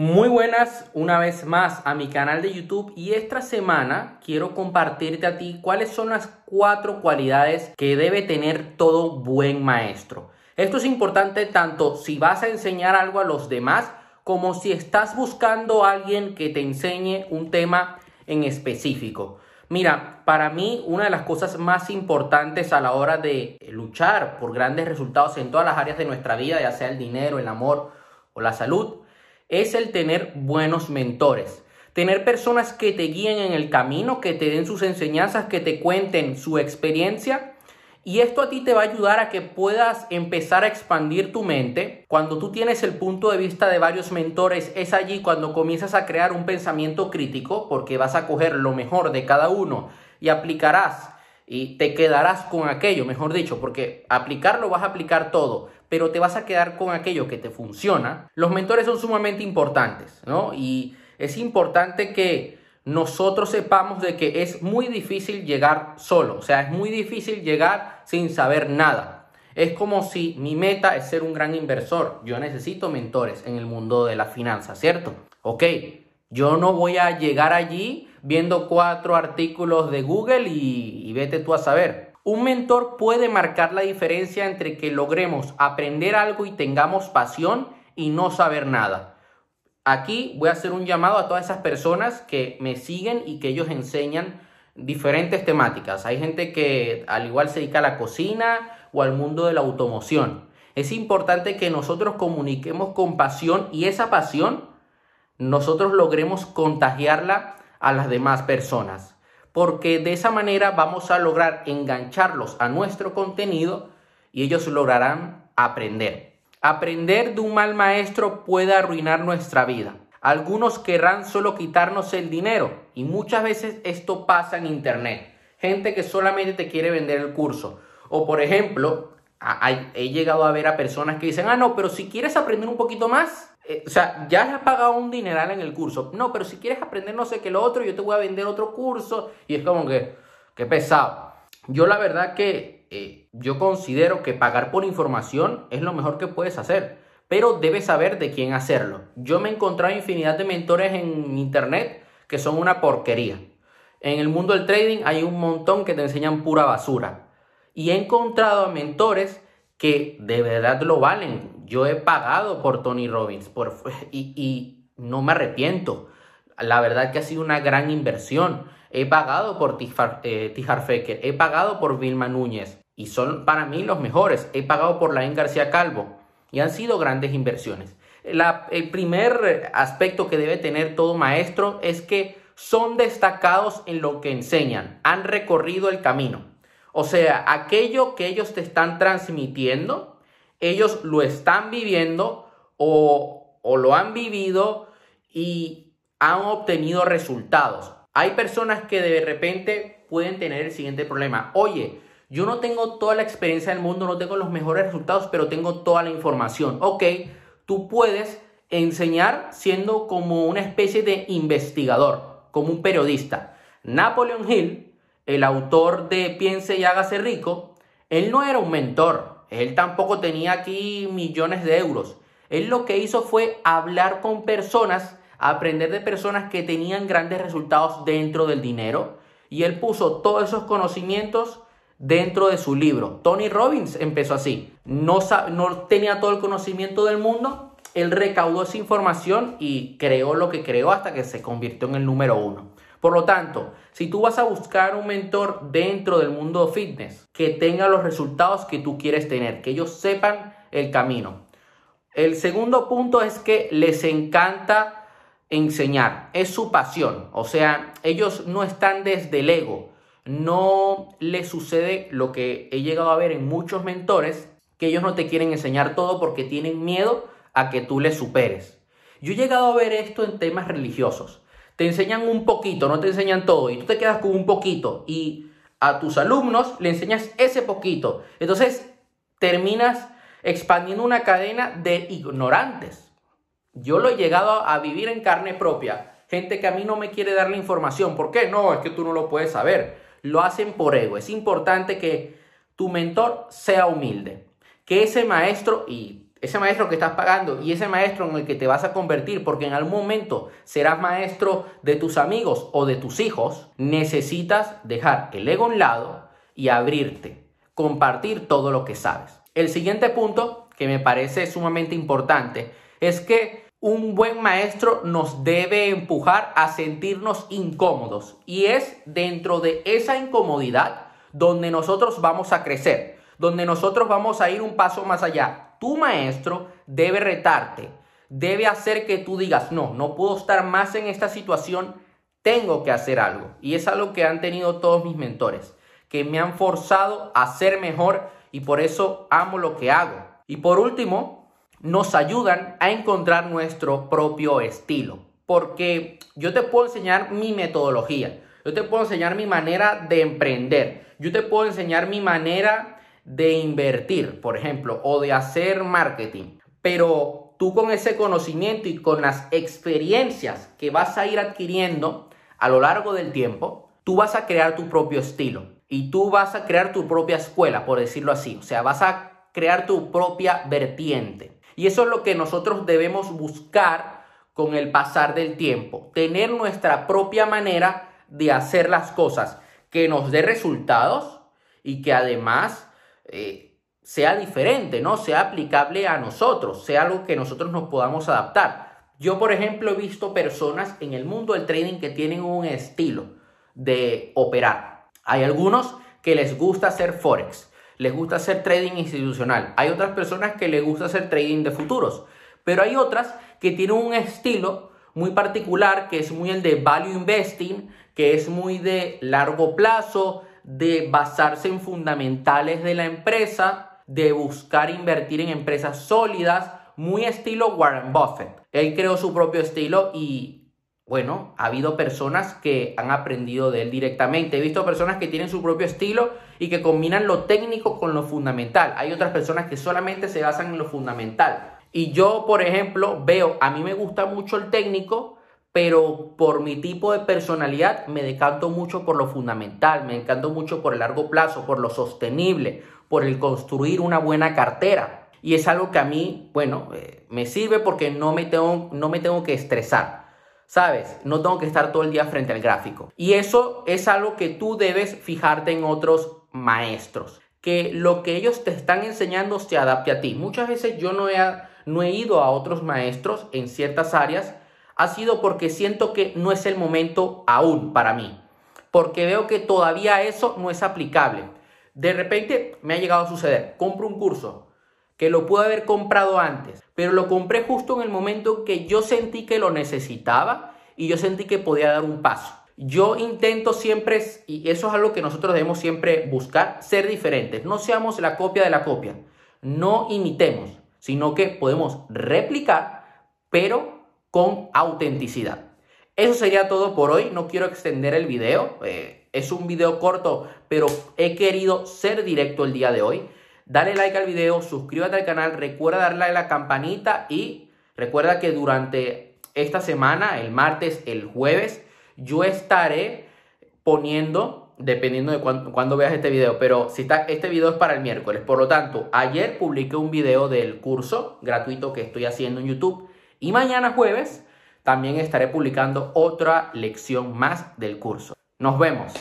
Muy buenas una vez más a mi canal de YouTube y esta semana quiero compartirte a ti cuáles son las cuatro cualidades que debe tener todo buen maestro. Esto es importante tanto si vas a enseñar algo a los demás como si estás buscando a alguien que te enseñe un tema en específico. Mira, para mí una de las cosas más importantes a la hora de luchar por grandes resultados en todas las áreas de nuestra vida, ya sea el dinero, el amor o la salud, es el tener buenos mentores. Tener personas que te guíen en el camino, que te den sus enseñanzas, que te cuenten su experiencia. Y esto a ti te va a ayudar a que puedas empezar a expandir tu mente. Cuando tú tienes el punto de vista de varios mentores, es allí cuando comienzas a crear un pensamiento crítico, porque vas a coger lo mejor de cada uno y aplicarás y te quedarás con aquello, mejor dicho, porque aplicarlo vas a aplicar todo, pero te vas a quedar con aquello que te funciona. Los mentores son sumamente importantes, ¿no? Y es importante que nosotros sepamos de que es muy difícil llegar solo, o sea, es muy difícil llegar sin saber nada. Es como si mi meta es ser un gran inversor. Yo necesito mentores en el mundo de la finanza, ¿cierto? Ok, yo no voy a llegar allí viendo cuatro artículos de Google y, vete tú a saber. Un mentor puede marcar la diferencia entre que logremos aprender algo y tengamos pasión y no saber nada. Aquí voy a hacer un llamado a todas esas personas que me siguen y que ellos enseñan diferentes temáticas. Hay gente que al igual se dedica a la cocina o al mundo de la automoción. Es importante que nosotros comuniquemos con pasión y esa pasión nosotros logremos contagiarla a las demás personas. Porque de esa manera vamos a lograr engancharlos a nuestro contenido y ellos lograrán aprender. Aprender de un mal maestro puede arruinar nuestra vida. Algunos querrán solo quitarnos el dinero y muchas veces esto pasa en Internet. Gente que solamente te quiere vender el curso. O por ejemplo, he llegado a ver a personas que dicen, ah, no, pero si quieres aprender un poquito más, eh, o sea, ya has pagado un dineral en el curso. No, pero si quieres aprender no sé qué lo otro, yo te voy a vender otro curso. Y es como que, qué pesado. Yo la verdad que eh, yo considero que pagar por información es lo mejor que puedes hacer. Pero debes saber de quién hacerlo. Yo me he encontrado infinidad de mentores en internet que son una porquería. En el mundo del trading hay un montón que te enseñan pura basura. Y he encontrado a mentores que de verdad lo valen. Yo he pagado por Tony Robbins por, y, no me arrepiento. La verdad que ha sido una gran inversión. He pagado por Tijar, eh, he pagado por Vilma Núñez y son para mí los mejores. He pagado por Laín García Calvo y han sido grandes inversiones. el primer aspecto que debe tener todo maestro es que son destacados en lo que enseñan, han recorrido el camino. O sea, aquello que ellos te están transmitiendo, ellos lo están viviendo o, lo han vivido y han obtenido resultados. Hay personas que de repente pueden tener el siguiente problema. Oye, yo no tengo toda la experiencia del mundo, no tengo los mejores resultados, pero tengo toda la información. Ok, tú puedes enseñar siendo como una especie de investigador, como un periodista. Napoleon Hill, el autor de Piense y hágase rico, él no era un mentor, él tampoco tenía aquí millones de euros. Él lo que hizo fue hablar con personas, aprender de personas que tenían grandes resultados dentro del dinero. Y él puso todos esos conocimientos dentro de su libro. Tony Robbins empezó así. No, no tenía todo el conocimiento del mundo. Él recaudó esa información y creó lo que creó hasta que se convirtió en el número uno. Por lo tanto, si tú vas a buscar un mentor dentro del mundo fitness que tenga los resultados que tú quieres tener, que ellos sepan el camino. El segundo punto es que les encanta enseñar, es su pasión, o sea, ellos no están desde el ego, no les sucede lo que he llegado a ver en muchos mentores, que ellos no te quieren enseñar todo porque tienen miedo a que tú les superes. Yo he llegado a ver esto en temas religiosos te enseñan un poquito, no te enseñan todo, y tú te quedas con un poquito, y a tus alumnos le enseñas ese poquito. Entonces terminas expandiendo una cadena de ignorantes. Yo lo he llegado a vivir en carne propia. Gente que a mí no me quiere dar la información. ¿Por qué? No, es que tú no lo puedes saber. Lo hacen por ego. Es importante que tu mentor sea humilde. Que ese maestro, y ese maestro que estás pagando y ese maestro en el que te vas a convertir, porque en algún momento serás maestro de tus amigos o de tus hijos, necesitas dejar el ego a un lado y abrirte, compartir todo lo que sabes. El siguiente punto que me parece sumamente importante es que un buen maestro nos debe empujar a sentirnos incómodos y es dentro de esa incomodidad donde nosotros vamos a crecer, donde nosotros vamos a ir un paso más allá. Tu maestro debe retarte, debe hacer que tú digas, no, no puedo estar más en esta situación, tengo que hacer algo. Y es algo que han tenido todos mis mentores, que me han forzado a ser mejor y por eso amo lo que hago. Y por último, nos ayudan a encontrar nuestro propio estilo. Porque yo te puedo enseñar mi metodología, yo te puedo enseñar mi manera de emprender, yo te puedo enseñar mi manera de invertir, por ejemplo, o de hacer marketing. Pero tú con ese conocimiento y con las experiencias que vas a ir adquiriendo a lo largo del tiempo, tú vas a crear tu propio estilo y tú vas a crear tu propia escuela, por decirlo así. O sea, vas a crear tu propia vertiente. Y eso es lo que nosotros debemos buscar con el pasar del tiempo, tener nuestra propia manera de hacer las cosas que nos dé resultados y que además eh, sea diferente, ¿no? Sea aplicable a nosotros, sea algo que nosotros nos podamos adaptar. Yo, por ejemplo, he visto personas en el mundo del trading que tienen un estilo de operar. Hay algunos que les gusta hacer forex, les gusta hacer trading institucional. Hay otras personas que les gusta hacer trading de futuros. Pero hay otras que tienen un estilo muy particular, que es muy el de value investing, que es muy de largo plazo, de basarse en fundamentales de la empresa, de buscar invertir en empresas sólidas, muy estilo Warren Buffett. Él creó su propio estilo y bueno, ha habido personas que han aprendido de él directamente. He visto personas que tienen su propio estilo y que combinan lo técnico con lo fundamental. Hay otras personas que solamente se basan en lo fundamental. Y yo, por ejemplo, veo, a mí me gusta mucho el técnico, pero por mi tipo de personalidad me decanto mucho por lo fundamental, me decanto mucho por el largo plazo, por lo sostenible, por el construir una buena cartera. Y es algo que a mí, bueno, eh, me sirve porque no me tengo, no me tengo que estresar. ¿Sabes? No tengo que estar todo el día frente al gráfico. Y eso es algo que tú debes fijarte en otros maestros. Que lo que ellos te están enseñando se adapte a ti. Muchas veces yo no he, no he ido a otros maestros en ciertas áreas. Ha sido porque siento que no es el momento aún para mí. Porque veo que todavía eso no es aplicable. De repente me ha llegado a suceder. Compro un curso que lo pude haber comprado antes, pero lo compré justo en el momento que yo sentí que lo necesitaba y yo sentí que podía dar un paso. Yo intento siempre, y eso es algo que nosotros debemos siempre buscar, ser diferentes. No seamos la copia de la copia. No imitemos, sino que podemos replicar, pero con autenticidad. Eso sería todo por hoy. No quiero extender el video. Eh, es un video corto, pero he querido ser directo el día de hoy. Dale like al video, suscríbete al canal, recuerda darle a la campanita y recuerda que durante esta semana, el martes, el jueves, yo estaré poniendo, dependiendo de cuándo, veas este video, pero si está, este video es para el miércoles. Por lo tanto, ayer publiqué un video del curso gratuito que estoy haciendo en YouTube y mañana jueves también estaré publicando otra lección más del curso. Nos vemos.